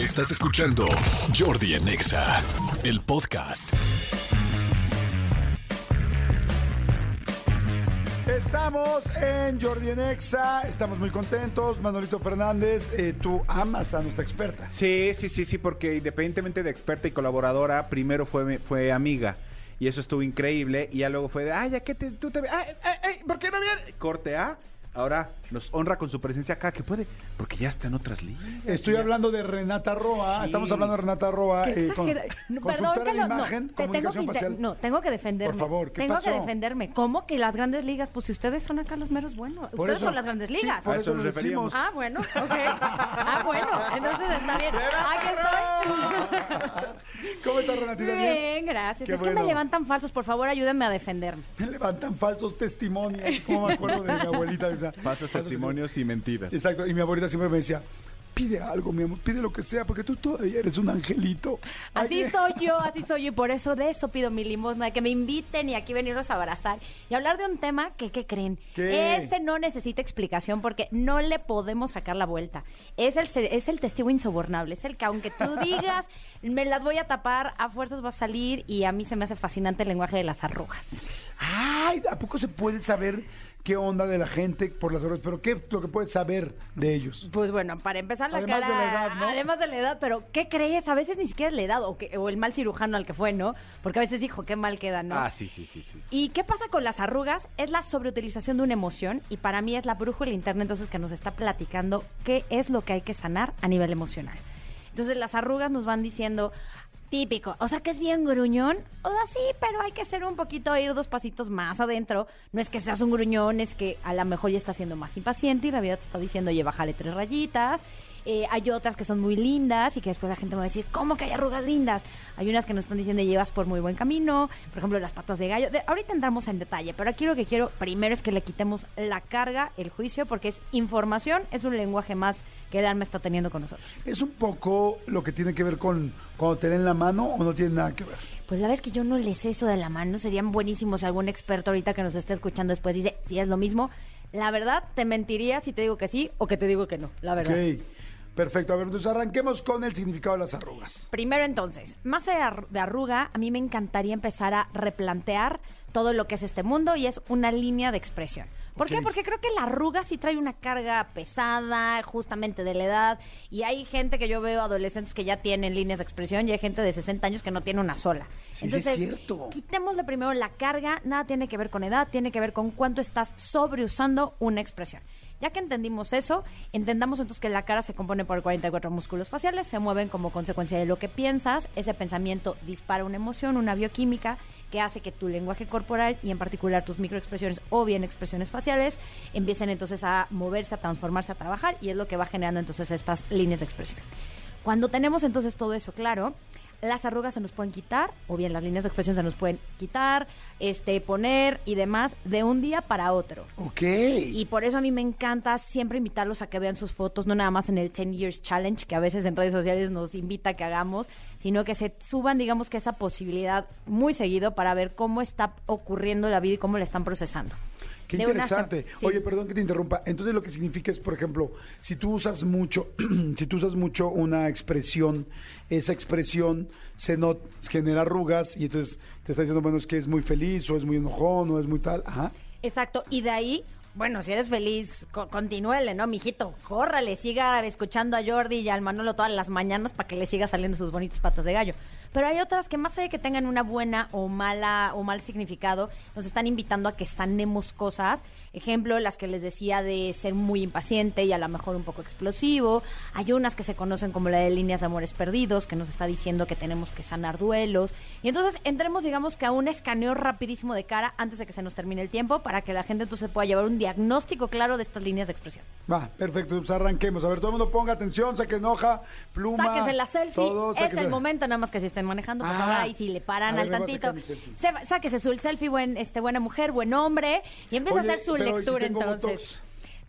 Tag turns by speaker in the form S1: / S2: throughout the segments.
S1: Estás escuchando Jordi en Exa, el podcast.
S2: Estamos en Jordi en Exa, estamos muy contentos. Manolito Fernández, eh, tú amas a nuestra experta.
S3: Sí, sí, sí, sí, porque independientemente de experta y colaboradora, primero fue, fue amiga. Y eso estuvo increíble. Y ya luego fue de, ay, ya que te, tú te... Ay, ay, ay, ¿Por qué no viene? Corte A. Ahora nos honra con su presencia acá, que puede, porque ya está en otras ligas.
S2: Estoy
S3: Ya.
S2: hablando de Renata Roa,
S3: Sí.
S2: estamos hablando de Renata Roa, eh, con,
S4: No, perdón, que lo- no,
S2: imagen,
S4: te tengo que,
S2: facial.
S4: no, tengo que defenderme.
S2: Por favor, ¿qué
S4: tengo
S2: pasó?
S4: que defenderme. ¿Cómo que las grandes ligas? Pues si ustedes son acá los meros buenos.
S2: Por
S4: ustedes
S2: eso-
S4: son las grandes
S2: sí,
S4: ligas.
S2: por
S3: A
S2: eso
S3: nos
S2: decimos.
S4: Ah, bueno, ok. Ah, bueno, entonces está bien. Aquí estoy.
S2: ¿Cómo estás, Renatita? Bien.
S4: Bien, gracias.
S2: Qué
S4: es que me levantan falsos. Por favor, ayúdenme a defenderme.
S2: Me levantan falsos testimonios, como me acuerdo de mi abuelita. o sea,
S3: Falsos testimonios y mentiras.
S2: Exacto, y mi abuelita siempre me decía, pide algo, mi amor, pide lo que sea, porque tú todavía eres un angelito.
S4: Así
S2: Ay,
S4: soy yo, así soy yo, y por eso de eso pido mi limosna, de que me inviten y aquí venirlos a abrazar y hablar de un tema que, ¿qué creen?
S2: ¿Qué?
S4: Este no necesita explicación porque no le podemos sacar la vuelta. Es el, es el testigo insobornable, es el que aunque tú digas, me las voy a tapar, a fuerzas va a salir y a mí se me hace fascinante el lenguaje de las arrugas.
S2: Ay, ¿a poco se puede saber qué onda de la gente por las horas? Pero ¿qué es lo que puedes saber de ellos?
S4: Pues bueno, para empezar la
S2: Además
S4: cara,
S2: de la edad, ¿no?
S4: además de la edad, pero ¿qué crees? A veces ni siquiera es la edad o, que- o el mal cirujano al que fue, ¿no? Porque a veces dijo, qué mal queda, ¿no?
S3: Ah, sí, sí, sí, sí.
S4: ¿Y qué pasa con las arrugas? Es la sobreutilización de una emoción y para mí es la brújula interna entonces que nos está platicando qué es lo que hay que sanar a nivel emocional. Entonces las arrugas nos van diciendo típico, o sea que es bien gruñón, o sea sí, pero hay que ser un poquito, ir dos pasitos más adentro. No es que seas un gruñón, es que a lo mejor ya estás siendo más impaciente y la vida te está diciendo, oye, bájale tres rayitas. Eh, hay otras que son muy lindas y que después la gente me va a decir, ¿cómo que hay arrugas lindas? Hay unas que nos están diciendo, llevas por muy buen camino, por ejemplo, las patas de gallo. De- ahorita entramos en detalle, pero aquí lo que quiero primero es que le quitemos la carga, el juicio, porque es información, es un lenguaje más que el alma está teniendo con nosotros.
S2: ¿Es un poco lo que tiene que ver con cuando te leen la mano o no tiene nada que ver?
S4: Pues la vez que yo no les eso de la mano, serían buenísimos si algún experto ahorita que nos esté escuchando después dice, si es lo mismo. La verdad, te mentiría si te digo que sí o que te digo que no, la verdad.
S2: Ok, perfecto. A ver, entonces arranquemos con el significado de las arrugas.
S4: Primero entonces, más allá de arru- de arruga, a mí me encantaría empezar a replantear todo lo que es este mundo y es una línea de expresión. ¿Por qué? Porque creo que la arruga sí trae una carga pesada, justamente de la edad, y hay gente que yo veo, adolescentes que ya tienen líneas de expresión, y hay gente de 60 años que no tiene una sola.
S2: Sí, sí es cierto.
S4: quitémosle primero la carga, nada tiene que ver con edad, tiene que ver con cuánto estás sobreusando una expresión. Ya que entendimos eso, entendamos entonces que la cara se compone por 44 músculos faciales, se mueven como consecuencia de lo que piensas, ese pensamiento dispara una emoción, una bioquímica que hace que tu lenguaje corporal y en particular tus microexpresiones o bien expresiones faciales empiecen entonces a moverse, a transformarse, a trabajar y es lo que va generando entonces estas líneas de expresión. Cuando tenemos entonces todo eso claro, las arrugas se nos pueden quitar, o bien las líneas de expresión se nos pueden quitar, este, poner y demás de un día para otro.
S2: Ok.
S4: Y por eso a mí me encanta siempre invitarlos a que vean sus fotos, no nada más en el 10 Years Challenge, que a veces en redes sociales nos invita a que hagamos, sino que se suban, digamos que esa posibilidad muy seguido para ver cómo está ocurriendo la vida y cómo la están procesando.
S2: Qué
S4: De
S2: interesante.
S4: sí.
S2: Oye, perdón que te interrumpa. Entonces lo que significa es, por ejemplo, si tú usas mucho, si tú usas mucho una expresión, esa expresión se not, genera arrugas y entonces te está diciendo, bueno, es que es muy feliz o es muy enojón o es muy tal. Ajá.
S4: Exacto, y de ahí, bueno, si eres feliz, co- continúele, ¿no, mijito? Córrale, siga escuchando a Jordi y al Manolo todas las mañanas para que le siga saliendo sus bonitas patas de gallo. Pero hay otras que más allá de que tengan una buena o mala o mal significado, nos están invitando a que sanemos cosas. Ejemplo, las que les decía de ser muy impaciente y a lo mejor un poco explosivo. Hay unas que se conocen como la de líneas de amores perdidos, que nos está diciendo que tenemos que sanar duelos. Y entonces entremos, digamos que a un escaneo rapidísimo de cara antes de que se nos termine el tiempo para que la gente entonces pueda llevar un diagnóstico claro de estas líneas de expresión.
S2: Va, perfecto, pues arranquemos. A ver, todo el mundo ponga atención, saquen hoja, pluma.
S4: Sáquese la selfie,
S2: todo,
S4: es el momento, nada más que si estén manejando,
S2: Ah.
S4: ahora y si le paran al tantito, se- sáquese su selfie, buen, este, buena mujer, buen hombre, y empieza a hacer su
S2: pero ¿y si
S4: lectura entonces.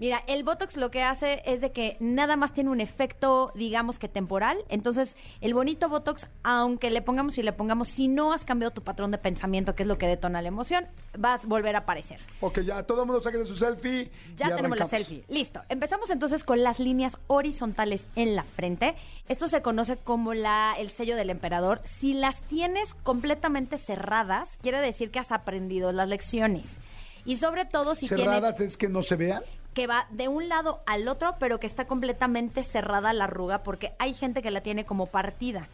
S4: Mira, el Botox lo que hace es de que nada más tiene un efecto, digamos que temporal. Entonces, el bonito Botox, aunque le pongamos y le pongamos, si no has cambiado tu patrón de pensamiento, que es lo que detona la emoción, vas a volver a aparecer.
S2: Ok, ya todo el mundo saque de su selfie.
S4: Ya tenemos la selfie. Listo. Empezamos entonces con las líneas horizontales en la frente. Esto se conoce como la, el sello del emperador. Si las tienes completamente cerradas, quiere decir que has aprendido las lecciones. Y sobre todo si tienes
S2: Cerradas es que no se vean.
S4: Que va de un lado al otro, pero que está completamente cerrada la arruga, porque hay gente que la tiene como partida.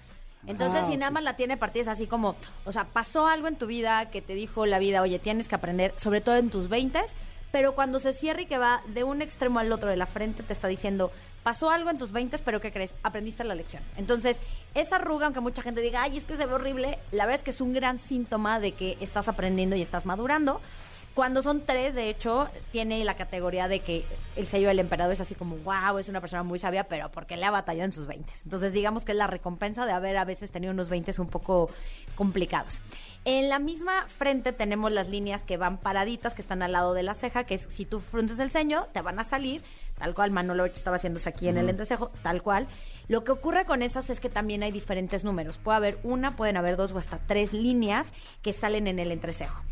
S4: Entonces,
S2: Ah,
S4: si nada más la tiene partida, es así como, o sea, pasó algo en tu vida que te dijo la vida, oye, tienes que aprender, sobre todo en tus 20 pero cuando se cierra y que va de un extremo al otro de la frente, te está diciendo, pasó algo en tus 20 pero ¿qué crees? Aprendiste la lección. Entonces, esa arruga, aunque mucha gente diga, ay, es que se ve horrible, la verdad es que es un gran síntoma de que estás aprendiendo y estás madurando. Cuando son tres, de hecho, tiene la categoría de que el sello del emperador es así como, wow, es una persona muy sabia, pero porque le ha batallado en sus 20. Entonces, digamos que es la recompensa de haber a veces tenido unos 20 un poco complicados. En la misma frente tenemos las líneas que van paraditas, que están al lado de la ceja, que es si tú frunces el ceño, te van a salir, tal cual Manolo estaba haciéndose aquí en el entrecejo, tal cual. Lo que ocurre con esas es que también hay diferentes números. Puede haber una, pueden haber dos o hasta tres líneas que salen en el entrecejo.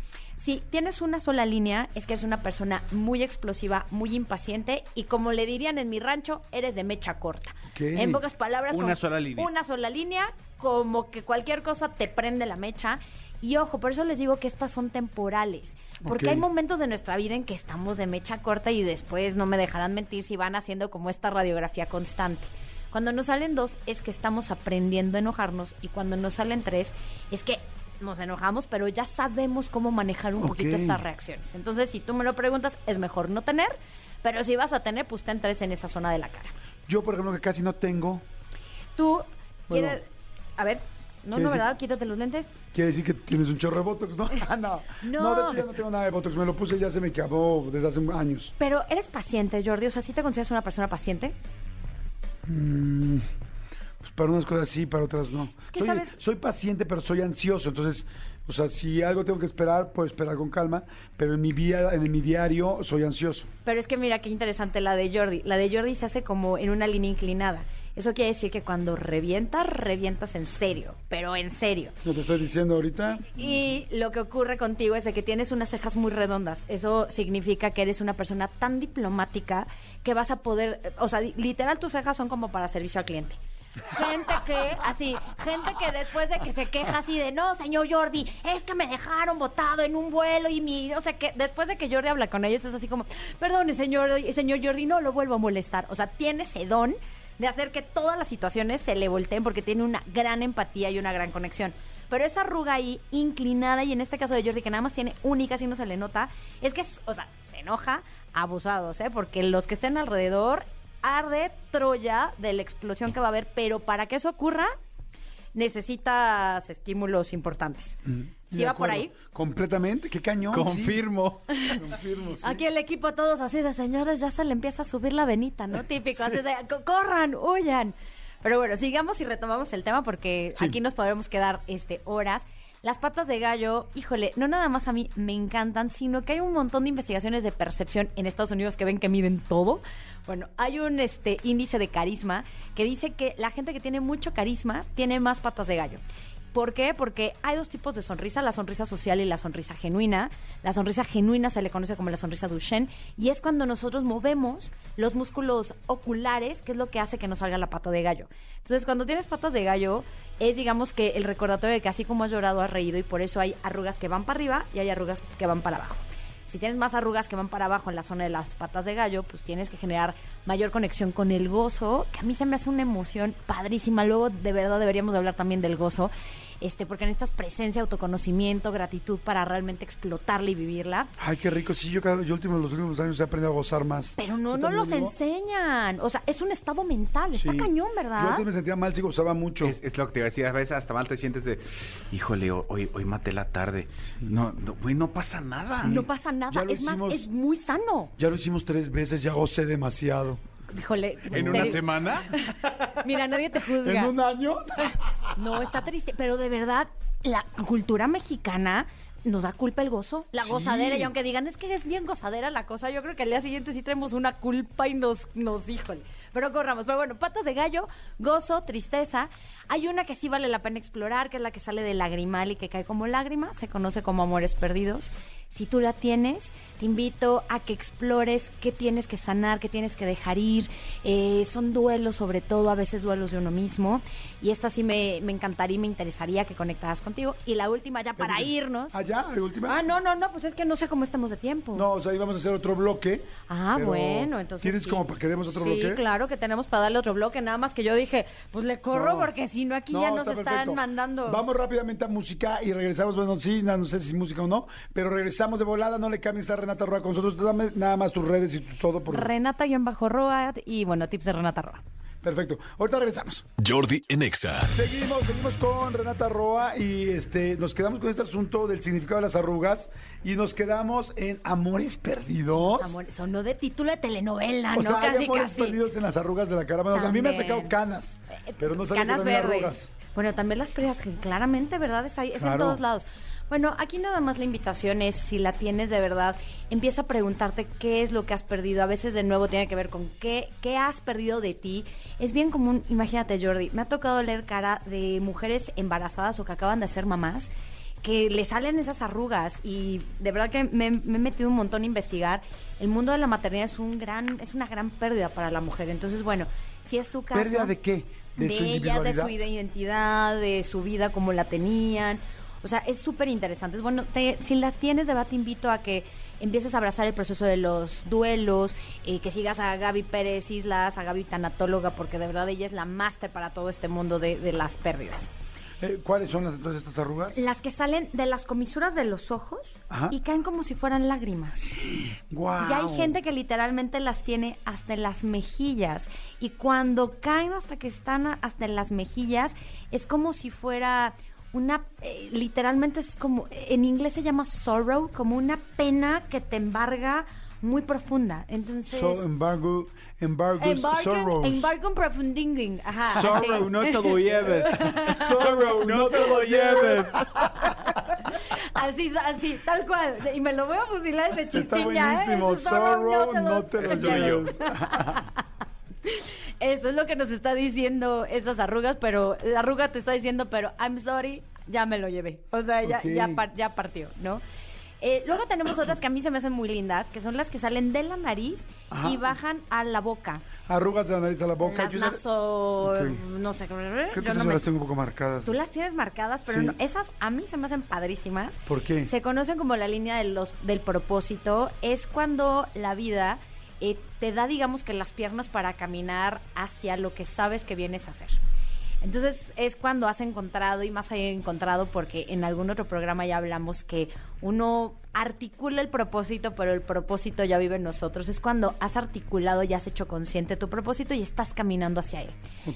S4: Si tienes una sola línea, es que eres una persona muy explosiva, muy impaciente y como le dirían en mi rancho, eres de mecha corta. En pocas palabras,
S3: Una
S4: como
S3: sola línea.
S4: Una sola línea, como que cualquier cosa te prende la mecha. Y ojo, por eso les digo que estas son temporales. Porque hay momentos de nuestra vida en que estamos de mecha corta y después no me dejarán mentir si van haciendo como esta radiografía constante. Cuando nos salen dos es que estamos aprendiendo a enojarnos y cuando nos salen tres es que nos enojamos, pero ya sabemos cómo manejar un poquito estas reacciones. Entonces, si tú me lo preguntas, es mejor no tener, pero si vas a tener, pues ten tres en esa zona de la cara.
S2: Yo, por ejemplo, que casi no tengo,
S4: Tú
S2: Bueno.
S4: quieres... A ver, no, no,
S2: decir-
S4: ¿verdad? Quítate los lentes.
S2: quiere decir que tienes un chorro de Botox, ¿no? Ah, no.
S4: No.
S2: no. de hecho ya no tengo nada de Botox. Me lo puse y ya se me acabó desde hace años.
S4: Pero eres paciente, Jordi. O sea, ¿sí te consideras una persona paciente?
S2: Mm, para unas cosas sí, para otras no.
S4: que,
S2: soy,
S4: ¿sabes?
S2: soy paciente, pero soy ansioso. Entonces, o sea, si algo tengo que esperar, puedo esperar con calma. Pero en mi, vía, en mi diario soy ansioso.
S4: Pero es que mira qué interesante la de Jordi. La de Jordi se hace como en una línea inclinada. Eso quiere decir que cuando revientas, revientas en serio, pero en serio.
S2: No te estoy diciendo ahorita.
S4: Y lo que ocurre contigo es de que tienes unas cejas muy redondas. Eso significa que eres una persona tan diplomática que vas a poder, o sea, literal tus cejas son como para servicio al cliente. Gente que, así, gente que después de que se queja así de, no, señor Jordi, es que me dejaron botado en un vuelo y mi, o sea, que después de que Jordi habla con ellos es así como, perdone, señor, señor Jordi, no lo vuelvo a molestar. O sea, tiene ese don de hacer que todas las situaciones se le volteen porque tiene una gran empatía y una gran conexión. Pero esa arruga ahí, inclinada, y en este caso de Jordi, que nada más tiene única, si no se le nota, es que, o sea, se enoja abusados, ¿eh? Porque los que estén alrededor arde Troya de la explosión que va a haber, pero para que eso ocurra, necesitas estímulos importantes. ¿Sí
S2: De
S4: va por ahí?
S2: Completamente, qué cañón. sí.
S3: Confirmo.
S2: Confirmo, sí.
S4: Aquí el equipo todos así de señores, ya se le empieza a subir la venita, ¿no? Típico, así de "Co- corran, huyan. Pero bueno, sigamos y retomamos el tema porque
S2: Sí.
S4: aquí nos podremos quedar este horas. Las patas de gallo, híjole, no nada más a mí me encantan, sino que hay un montón de investigaciones de percepción en Estados Unidos que ven que miden todo. Bueno, hay un este índice de carisma que dice que la gente que tiene mucho carisma tiene más patas de gallo. ¿Por qué? Porque hay dos tipos de sonrisa, la sonrisa social y la sonrisa genuina. La sonrisa genuina se le conoce como la sonrisa Duchenne y es cuando nosotros movemos los músculos oculares, que es lo que hace que nos salga la pata de gallo. Entonces, cuando tienes patas de gallo, es digamos que el recordatorio de que así como has llorado, has reído y por eso hay arrugas que van para arriba y hay arrugas que van para abajo. Si tienes más arrugas que van para abajo en la zona de las patas de gallo, pues tienes que generar mayor conexión con el gozo, que a mí se me hace una emoción padrísima. Luego, de verdad, deberíamos de hablar también del gozo, este, porque necesitas presencia, autoconocimiento, gratitud para realmente explotarla y vivirla.
S2: Ay, qué rico. Sí, yo, cada, yo últimos, los últimos años he aprendido a gozar más.
S4: Pero no,
S2: ¿Tú
S4: no los enseñan. O sea, es un estado mental. Está
S2: Sí.
S4: cañón,
S2: Yo
S4: ¿verdad?
S2: antes me sentía mal, sí gozaba mucho.
S3: Es, es lo que te iba a decir, a veces hasta mal te sientes de, híjole, ho- hoy, hoy maté la tarde. No, no, güey, no pasa nada.
S4: No pasa nada. Es más, es muy sano.
S2: Ya lo hicimos tres veces, ya gocé demasiado.
S4: Híjole.
S3: ¿En
S4: te-
S3: una semana?
S4: Mira, nadie te juzga.
S2: ¿En un año?
S4: No, está triste, pero de verdad, la cultura mexicana nos da culpa el gozo, la
S2: Sí.
S4: gozadera, y aunque digan, es que es bien gozadera la cosa, yo creo que al día siguiente sí traemos una culpa y nos, nos híjole. Pero corramos. Pero bueno, patas de gallo, gozo, tristeza. Hay una que sí vale la pena explorar, que es la que sale del lagrimal y que cae como lágrima, se conoce como amores perdidos. Si tú la tienes, te invito a que explores qué tienes que sanar, qué tienes que dejar ir. Eh, son duelos, sobre todo, a veces duelos de uno mismo. Y esta sí me, me encantaría y me interesaría que conectaras contigo. Y la última ya para irnos.
S2: ¿Allá? ¿La última?
S4: Ah, no, no, no, pues es que no sé cómo estamos de tiempo.
S2: No, o sea, íbamos a hacer otro bloque.
S4: Ah, bueno, entonces.
S2: ¿Tienes
S4: sí.
S2: como para que demos otro
S4: sí,
S2: bloque?
S4: claro que tenemos para darle otro bloque, nada más que yo dije, pues le corro
S2: No.
S4: porque si no aquí ya nos
S2: está
S4: están mandando.
S2: Vamos rápidamente a música y regresamos. Bueno, sí, no, no sé si música o no, pero regresamos de volada. No le cambien, está Renata Roa con nosotros. Dame nada más tus redes y todo. Por...
S4: Renata-Roa y bueno, tips de Renata Roa.
S2: Perfecto. Ahorita regresamos.
S1: Jordi en Exa.
S2: Seguimos, seguimos con Renata Roa y este nos quedamos con este asunto del significado de las arrugas y nos quedamos en amores perdidos.
S4: Amor, sonó de título de telenovela,
S2: o
S4: ¿no?
S2: sea, hay
S4: casi,
S2: amores
S4: casi.
S2: perdidos en las arrugas de la cara. Bueno, a mí me han
S4: También.
S2: sacado canas, pero no sabía
S4: Canas
S2: que
S4: verdes.
S2: arrugas.
S4: Bueno, también las pérdidas, que claramente, ¿verdad? Es, ahí, es en
S2: Claro.
S4: todos lados. Bueno, aquí nada más la invitación es, si la tienes de verdad, empieza a preguntarte qué es lo que has perdido. A veces, de nuevo, tiene que ver con qué, qué has perdido de ti. Es bien común, imagínate, Jordi, me ha tocado leer cara de mujeres embarazadas o que acaban de ser mamás que le salen esas arrugas y de verdad que me, me he metido un montón a investigar. El mundo de la maternidad es un gran, es una gran pérdida para la mujer. Entonces, bueno, si es tu caso.
S2: ¿Pérdida de qué?
S4: De,
S2: su
S4: ellas, de su identidad, de su vida como la tenían. O sea, es súper interesante. Es bueno, te- si las tienes, de verdad te invito a que empieces a abrazar el proceso de los duelos, eh, que sigas a Gaby Pérez Islas, a Gaby Tanatóloga, porque de verdad ella es la máster para todo este mundo de, de las pérdidas.
S2: Eh, ¿Cuáles son las, entonces estas arrugas?
S4: Las que salen de las comisuras de los ojos
S2: Ajá.
S4: y caen como si fueran lágrimas.
S2: Guau.
S4: Y hay gente que literalmente las tiene hasta en las mejillas. Y cuando caen hasta que están hasta en las mejillas, es como si fuera una, eh, literalmente es como, en inglés se llama sorrow, como una pena que te embarga muy profunda. Entonces...
S2: So, embargo, embargos,
S4: Embargo,
S2: sorrows.
S4: embargo profundinging. Ajá.
S3: Sorrow, no te lo lleves. Sorrow, no te lo lleves.
S4: Así, así, tal cual. Y me lo voy a fusilar desde
S2: Está
S4: chiquiña, ¿eh?
S2: buenísimo.
S4: Ese sorrow,
S2: Sorrow, no te lo
S3: Es tuyo.
S2: lleves.
S4: Eso es lo que nos está diciendo esas arrugas, pero la arruga te está diciendo, pero I'm sorry, ya me lo llevé. O sea, ya, ya, par- ya partió, ¿no? Eh, luego tenemos otras que a mí se me hacen muy lindas, que son las que salen de la nariz
S2: Ajá.
S4: y bajan a la boca.
S2: Arrugas de la nariz a la boca.
S4: Las
S2: Yo
S4: naso... No sé,
S2: Creo que
S4: yo
S2: esas
S4: no
S2: me
S4: me...
S2: las tengo un poco marcadas.
S4: Tú las tienes marcadas, pero
S2: Sí.
S4: no- esas a mí se me hacen padrísimas.
S2: ¿Por qué?
S4: Se conocen como la línea de los, del propósito. Es cuando la vida eh, te da, digamos que las piernas para caminar hacia lo que sabes que vienes a hacer. Entonces es cuando has encontrado, y más allá encontrado, porque en algún otro programa ya hablamos que uno articula el propósito, pero el propósito ya vive en nosotros. Es cuando has articulado y has hecho consciente tu propósito y estás caminando hacia él.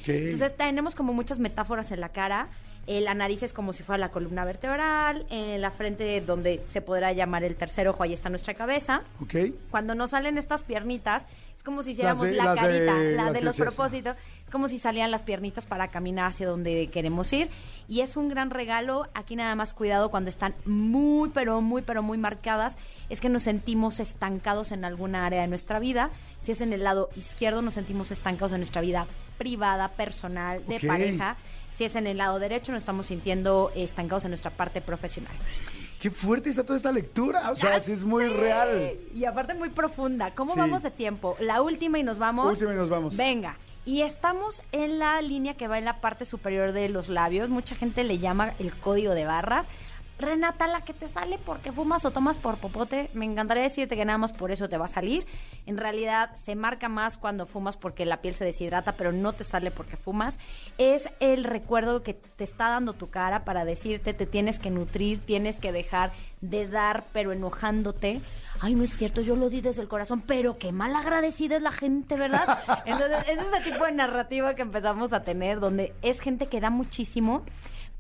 S4: Entonces tenemos como muchas metáforas en la cara. Eh, la nariz es como si fuera la columna vertebral. En la frente, donde se podrá llamar el tercer ojo, ahí está nuestra cabeza. Cuando nos salen estas piernitas, es como si hiciéramos la
S2: las de-
S4: carita, la de los propósitos. Es como si salían las piernitas para caminar hacia donde queremos ir. Y es un gran regalo. Aquí nada más cuidado cuando están muy, pero muy, pero muy marcadas. Es que nos sentimos estancados en alguna área de nuestra vida. Si es en el lado izquierdo, nos sentimos estancados en nuestra vida privada, personal, de pareja. Si es en el lado derecho, nos estamos sintiendo estancados en nuestra parte profesional.
S2: Qué fuerte está toda esta lectura. O sea, sí es muy real.
S4: Y aparte muy profunda. ¿Cómo
S2: Sí.
S4: vamos de tiempo? La última y nos vamos.
S2: Última y nos vamos.
S4: Venga. Y estamos en la línea que va en la parte superior de los labios. Mucha gente le llama el código de barras. Renata, la que te sale porque fumas o tomas por popote, me encantaría decirte que nada más por eso te va a salir. En realidad se marca más cuando fumas porque la piel se deshidrata, pero no te sale porque fumas. Es el recuerdo que te está dando tu cara para decirte te tienes que nutrir, tienes que dejar de dar, pero enojándote. Ay, no es cierto, yo lo di desde el corazón, pero qué mal agradecida es la gente, ¿verdad? Entonces, es ese tipo de narrativa que empezamos a tener, donde es gente que da muchísimo,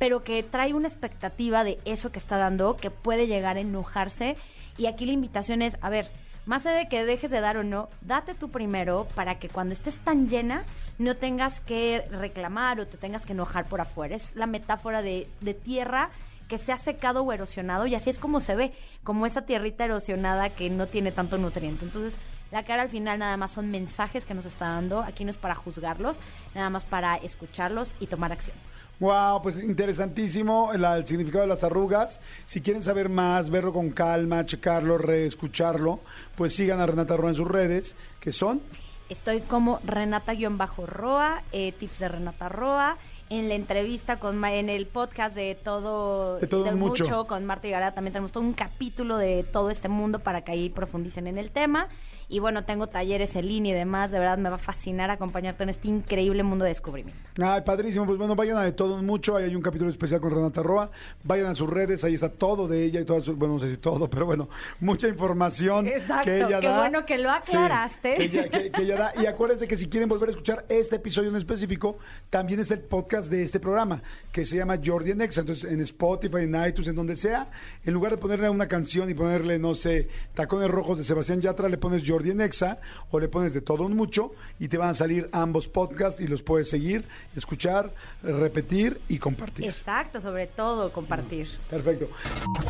S4: pero que trae una expectativa de eso que está dando, que puede llegar a enojarse. Y aquí la invitación es, a ver, más de que dejes de dar o no, date tú primero para que cuando estés tan llena no tengas que reclamar o te tengas que enojar por afuera. Es la metáfora de, de tierra que se ha secado o erosionado y así es como se ve, como esa tierrita erosionada que no tiene tanto nutriente. Entonces, la cara al final nada más son mensajes que nos está dando, aquí no es para juzgarlos, nada más para escucharlos y tomar acción.
S2: Wow, pues interesantísimo el, significado de las arrugas. Si quieren saber más, verlo con calma, checarlo, reescucharlo, pues sigan a Renata Roa en sus redes, que son...
S4: Estoy como Renata-Roa, eh, tips de Renata Roa, en la entrevista con en el podcast de todo,
S2: de todo
S4: de
S2: mucho.
S4: mucho. con Marta y Gara también tenemos todo un capítulo de todo este mundo para que ahí profundicen en el tema y bueno tengo talleres en línea y demás de verdad me va a fascinar acompañarte en este increíble mundo de descubrimiento
S2: Ay, padrísimo. Pues bueno, vayan a de todo mucho. Ahí hay un capítulo especial con Renata Roa. Vayan a sus redes, ahí está todo de ella y todas sus, bueno, no sé si todo, pero bueno, mucha información
S4: Exacto,
S2: que ella
S4: qué
S2: da.
S4: bueno que lo aclaraste.
S2: Sí, que, ella, que- que ella da. Y acuérdense que si quieren volver a escuchar este episodio en específico, también está el podcast de este programa, que se llama Jordi en Exa. Entonces, en Spotify, en iTunes, en donde sea, en lugar de ponerle una canción y ponerle, no sé, Tacones Rojos de Sebastián Yatra, le pones Jordi en Exa o le pones de todo un mucho y te van a salir ambos podcasts y los puedes seguir, escuchar, repetir y compartir.
S4: Exacto, sobre todo compartir.
S2: Perfecto.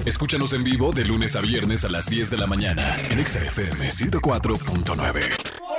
S1: Escúchanos en vivo de lunes a viernes a las 10 de la mañana en Exa FM 104.9.